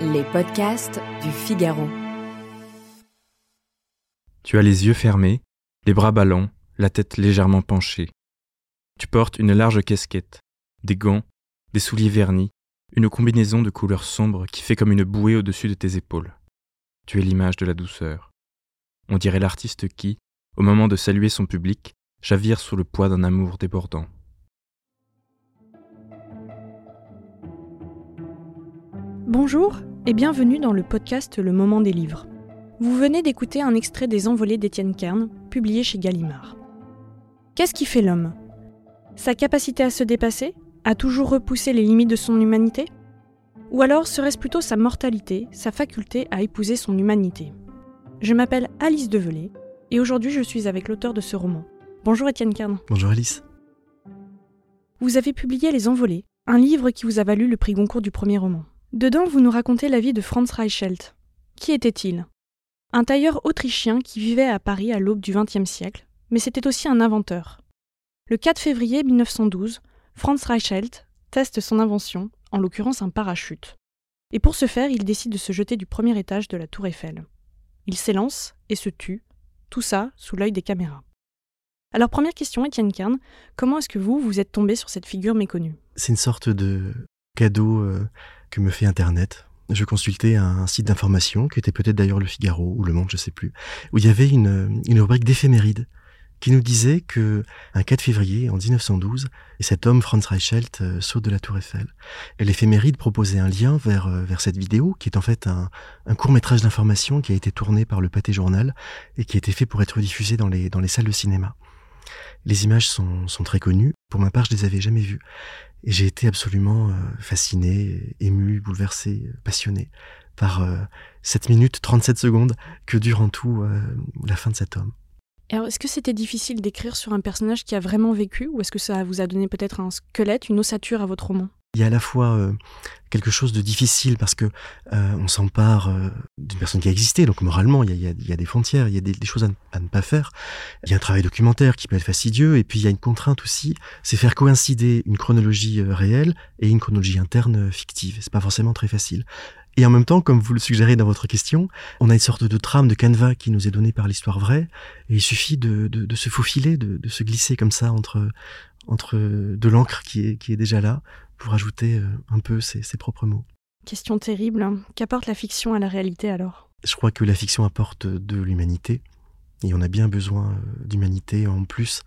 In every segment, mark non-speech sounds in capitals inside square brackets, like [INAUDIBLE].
Les podcasts du Figaro. Tu as les yeux fermés, les bras ballants, la tête légèrement penchée. Tu portes une large casquette, des gants, des souliers vernis, une combinaison de couleurs sombres qui fait comme une bouée au-dessus de tes épaules. Tu es l'image de la douceur. On dirait l'artiste qui, au moment de saluer son public, chavire sous le poids d'un amour débordant. Bonjour et bienvenue dans le podcast Le Moment des livres. Vous venez d'écouter un extrait des Envolées d'Étienne Kern, publié chez Gallimard. Qu'est-ce qui fait l'homme? Sa capacité à se dépasser? À toujours repousser les limites de son humanité? Ou alors serait-ce plutôt sa mortalité, sa faculté à épouser son humanité? Je m'appelle Alice Develay et aujourd'hui je suis avec l'auteur de ce roman. Bonjour Étienne Kern. Bonjour Alice. Vous avez publié Les Envolées, un livre qui vous a valu le prix Goncourt du premier roman. Dedans, vous nous racontez la vie de Franz Reichelt. Qui était-il? Un tailleur autrichien qui vivait à Paris à l'aube du XXe siècle, mais c'était aussi un inventeur. Le 4 février 1912, Franz Reichelt teste son invention, en l'occurrence un parachute. Et pour ce faire, il décide de se jeter du premier étage de la tour Eiffel. Il s'élance et se tue, tout ça sous l'œil des caméras. Alors première question, Étienne Kern, comment est-ce que vous, vous êtes tombé sur cette figure méconnue? C'est une sorte de cadeau euh, que me fait Internet. Je consultais un site d'information, qui était peut-être d'ailleurs le Figaro ou le Monde, je sais plus, où il y avait une, une rubrique d'éphémérides qui nous disait que un 4 février en 1912, et cet homme Franz Reichelt euh, saute de la Tour Eiffel. Et l'éphéméride proposait un lien vers euh, vers cette vidéo, qui est en fait un, un court métrage d'information qui a été tourné par le Pâté Journal et qui a été fait pour être diffusé dans les dans les salles de cinéma. Les images sont, sont très connues. Pour ma part, je les avais jamais vues. Et j'ai été absolument euh, fasciné, ému, bouleversé, passionné par euh, 7 minutes 37 secondes que dure en tout euh, la fin de cet homme. Alors, est-ce que c'était difficile d'écrire sur un personnage qui a vraiment vécu, ou est-ce que ça vous a donné peut-être un squelette, une ossature à votre roman? Il y a à la fois euh, quelque chose de difficile parce que euh, on s'empare euh, d'une personne qui a existé, donc moralement il y a, il y a, des frontières, il y a des, des choses à ne, pas faire. Il y a un travail documentaire qui peut être fastidieux, et puis il y a une contrainte aussi, c'est faire coïncider une chronologie réelle et une chronologie interne fictive. C'est pas forcément très facile. Et en même temps, comme vous le suggérez dans votre question, on a une sorte de trame, de canevas qui nous est donnée par l'histoire vraie, et il suffit de, de, de se faufiler, de, de, se glisser comme ça entre, entre de l'encre qui est, qui est déjà là, pour ajouter un peu ses, ses propres mots. Question terrible. Qu'apporte la fiction à la réalité alors? Je crois que la fiction apporte de l'humanité, et on a bien besoin d'humanité en plus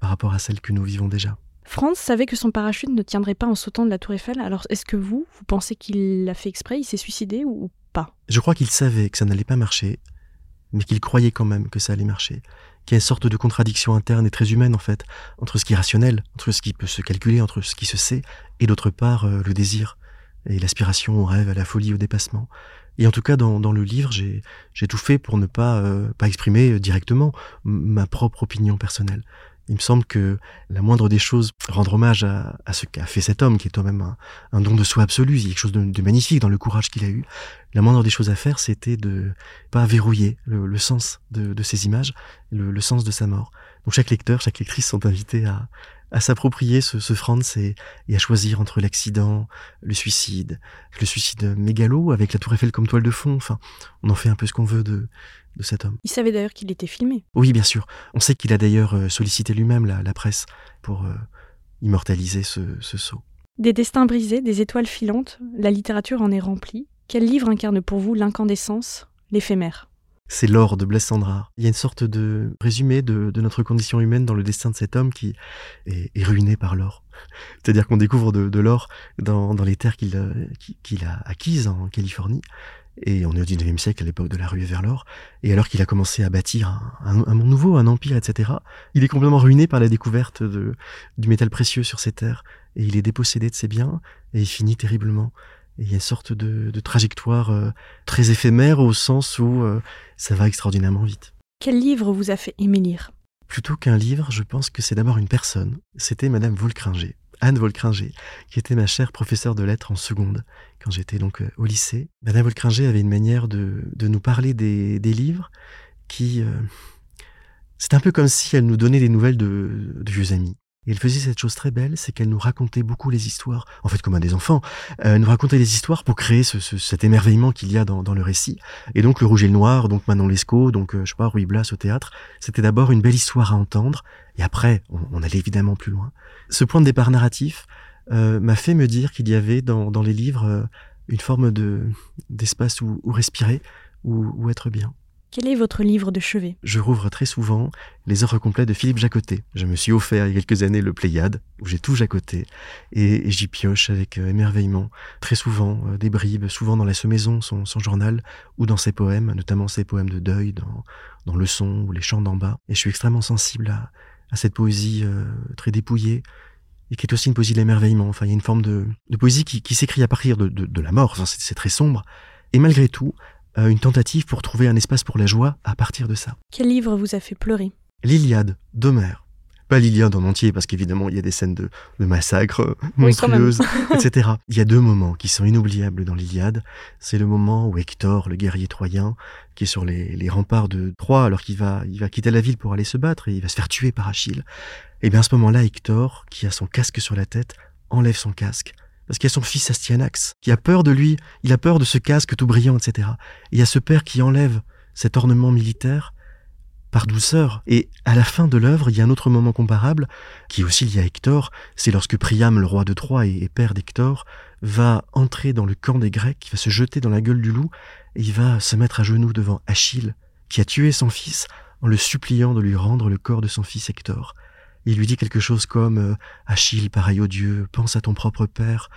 par rapport à celle que nous vivons déjà. Franz savait que son parachute ne tiendrait pas en sautant de la tour Eiffel, alors est-ce que vous, vous pensez qu'il l'a fait exprès, il s'est suicidé ou pas? Je crois qu'il savait que ça n'allait pas marcher, mais qu'il croyait quand même que ça allait marcher. Qu'il y a une sorte de contradiction interne et très humaine en fait, entre ce qui est rationnel, entre ce qui peut se calculer, entre ce qui se sait, et d'autre part euh, le désir, et l'aspiration au rêve, à la folie, au dépassement. Et en tout cas, dans, dans le livre, j'ai tout fait pour ne pas, euh, pas exprimer directement ma propre opinion personnelle. Il me semble que la moindre des choses, rendre hommage à, ce qu'a fait cet homme, qui est quand même un, un, don de soi absolu, il y a quelque chose de, magnifique dans le courage qu'il a eu. La moindre des choses à faire, c'était de pas verrouiller le, le sens de, de, ces images, le, le, sens de sa mort. Donc chaque lecteur, chaque lectrice sont invités à, à s'approprier ce, ce Franz et, et, à choisir entre l'accident, le suicide, le suicide mégalo avec la tour Eiffel comme toile de fond. Enfin, on en fait un peu ce qu'on veut de, de cet homme. Il savait d'ailleurs qu'il était filmé. Oui, bien sûr. On sait qu'il a d'ailleurs sollicité lui-même la, la, presse pour euh, immortaliser ce, ce saut. Des destins brisés, des étoiles filantes, la littérature en est remplie. Quel livre incarne pour vous l'incandescence, l'éphémère? C'est l'or de Blaise. Il y a une sorte de résumé de, notre condition humaine dans le destin de cet homme qui est, ruiné par l'or. [LAUGHS] C'est-à-dire qu'on découvre de, l'or dans, les terres qu'il qu a acquises en Californie. Et on est au 19e siècle, à l'époque de la rue vers l'or. Et alors qu'il a commencé à bâtir un, monde nouveau, un empire, etc., il est complètement ruiné par la découverte du métal précieux sur ses terres. Et il est dépossédé de ses biens, et il finit terriblement. Il y a une sorte de, de trajectoire euh, très éphémère au sens où euh, ça va extraordinairement vite. Quel livre vous a fait aimer lire? Plutôt qu'un livre, je pense que c'est d'abord une personne. C'était Madame Volcringer. Anne Volcringer, qui était ma chère professeure de lettres en seconde, quand j'étais donc euh, au lycée. Madame Volcringer avait une manière de, de nous parler des, des livres qui... Euh, c'est un peu comme si elle nous donnait des nouvelles de, de vieux amis. Et elle faisait cette chose très belle, c'est qu'elle nous racontait beaucoup les histoires, en fait comme à des enfants, euh, nous racontait les histoires pour créer ce, ce, cet émerveillement qu'il y a dans, dans, le récit. Et donc le Rouge et le Noir, donc Manon Lescaut, donc euh, je sais pas, Ruy Blas au théâtre, c'était d'abord une belle histoire à entendre, et après on, on, allait évidemment plus loin. Ce point de départ narratif euh, m'a fait me dire qu'il y avait dans, dans les livres euh, une forme de d'espace où, où respirer, où, où être bien. Quel est votre livre de chevet? Je rouvre très souvent les œuvres complètes de Philippe Jacotet. Je me suis offert il y a quelques années le Pléiade, où j'ai tout Jacotet, et, j'y pioche avec euh, émerveillement. Très souvent, euh, des bribes, souvent dans La Semaison, son, journal, ou dans ses poèmes, notamment ses poèmes de deuil, dans, Le Son ou Les Chants d'en bas. Et je suis extrêmement sensible à, cette poésie euh, très dépouillée, et qui est aussi une poésie de l'émerveillement. Enfin, il y a une forme de, poésie qui, s'écrit à partir de, la mort, c'est très sombre, et malgré tout, euh, une tentative pour trouver un espace pour la joie à partir de ça. Quel livre vous a fait pleurer? L'Iliade d'Homère. Pas l'Iliade en entier, parce qu'évidemment, il y a des scènes de, de massacres monstrueuses, oui, [LAUGHS] etc. Il y a deux moments qui sont inoubliables dans l'Iliade. C'est le moment où Hector, le guerrier troyen, qui est sur les, les remparts de Troie, alors qu'il va, il va quitter la ville pour aller se battre, et il va se faire tuer par Achille. Et bien à ce moment-là, Hector, qui a son casque sur la tête, enlève son casque parce qu'il y a son fils Astyanax, qui a peur de lui, il a peur de ce casque tout brillant, etc. Et il y a ce père qui enlève cet ornement militaire par douceur. Et à la fin de l'œuvre, il y a un autre moment comparable, qui est aussi lié à Hector, c'est lorsque Priam, le roi de Troie et, père d'Hector, va entrer dans le camp des Grecs, il va se jeter dans la gueule du loup, et il va se mettre à genoux devant Achille, qui a tué son fils, en le suppliant de lui rendre le corps de son fils Hector. Il lui dit quelque chose comme euh, Achille, pareil au Dieu, pense à ton propre père.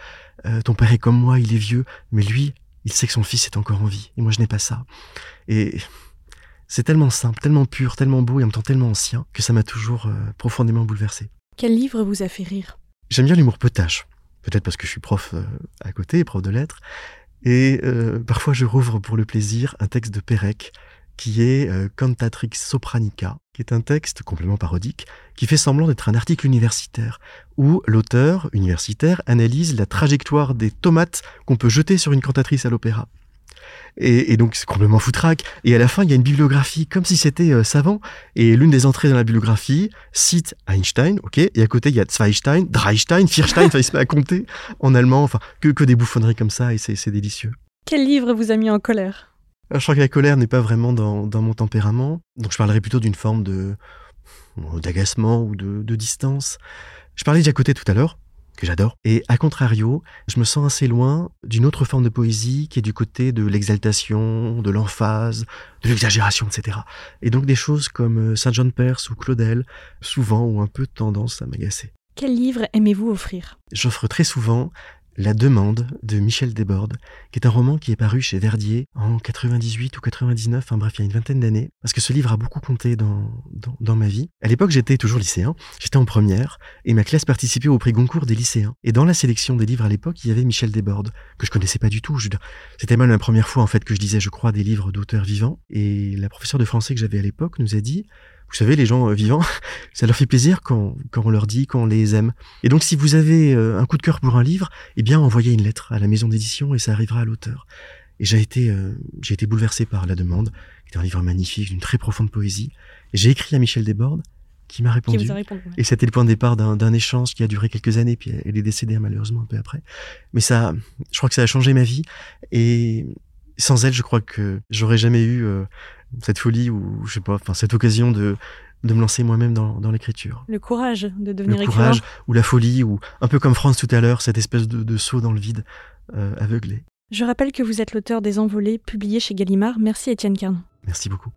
Euh, ton père est comme moi, il est vieux, mais lui, il sait que son fils est encore en vie. Et moi, je n'ai pas ça. Et c'est tellement simple, tellement pur, tellement beau et en même temps tellement ancien que ça m'a toujours euh, profondément bouleversé. Quel livre vous a fait rire? J'aime bien l'humour potache. Peut-être parce que je suis prof à côté, prof de lettres. Et parfois, je rouvre pour le plaisir un texte de Pérec qui est euh, Cantatrix Sopranica, qui est un texte complètement parodique, qui fait semblant d'être un article universitaire, où l'auteur universitaire analyse la trajectoire des tomates qu'on peut jeter sur une cantatrice à l'opéra. Et, donc c'est complètement foutraque. Et à la fin, il y a une bibliographie comme si c'était euh, savant. Et l'une des entrées dans la bibliographie cite Einstein, ok. Et à côté, il y a Zweistein, Dreistein, Vierstein. enfin, il se met à compter en allemand. Enfin, que des bouffonneries comme ça. Et c'est délicieux. Quel livre vous a mis en colère? Je crois que la colère n'est pas vraiment dans, dans, mon tempérament, donc je parlerai plutôt d'une forme de d'agacement ou de, de, distance. Je parlais déjà côté tout à l'heure, que j'adore, et à contrario, je me sens assez loin d'une autre forme de poésie qui est du côté de l'exaltation, de l'emphase, de l'exagération, etc. Et donc des choses comme euh, Saint John Perse ou Claudel, souvent ont un peu tendance à m'agacer. Quel livre aimez-vous offrir? J'offre très souvent la demande de Michel Desbordes, qui est un roman qui est paru chez Verdier en 98 ou 99, enfin bref, il y a une vingtaine d'années, parce que ce livre a beaucoup compté dans, dans, dans ma vie. À l'époque, j'étais toujours lycéen, j'étais en première, et ma classe participait au prix Goncourt des lycéens. Et dans la sélection des livres à l'époque, il y avait Michel Desbordes, que je connaissais pas du tout. C'était même la première fois, en fait, que je disais, je crois, des livres d'auteurs vivants. Et la professeure de français que j'avais à l'époque nous a dit, vous savez, les gens euh, vivants, [LAUGHS] ça leur fait plaisir quand, quand on leur dit qu'on les aime. Et donc, si vous avez euh, un coup de cœur pour un livre, eh bien, envoyez une lettre à la maison d'édition et ça arrivera à l'auteur. Et j'ai été, euh, j'ai été bouleversé par la demande, qui est un livre magnifique, d'une très profonde poésie. Et j'ai écrit à Michel Desbordes, qui m'a répondu. Qui répondu ouais. Et c'était le point de départ d'un échange qui a duré quelques années, puis elle est décédée malheureusement un peu après. Mais ça, je crois que ça a changé ma vie. Et sans elle, je crois que j'aurais jamais eu euh, cette folie ou je sais pas, enfin cette occasion de de me lancer moi-même dans, dans l'écriture. Le courage de devenir Le courage ou la folie ou un peu comme France tout à l'heure, cette espèce de, de, saut dans le vide euh, aveuglé. Je rappelle que vous êtes l'auteur des Envolées, publié chez Gallimard. Merci Étienne Carnon. Merci beaucoup.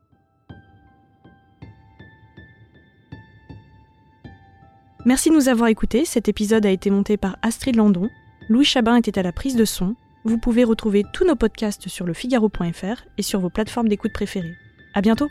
Merci de nous avoir écoutés. Cet épisode a été monté par Astrid Landon. Louis Chabin était à la prise de son. Vous pouvez retrouver tous nos podcasts sur lefigaro.fr et sur vos plateformes d'écoute préférées. À bientôt!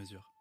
mesure.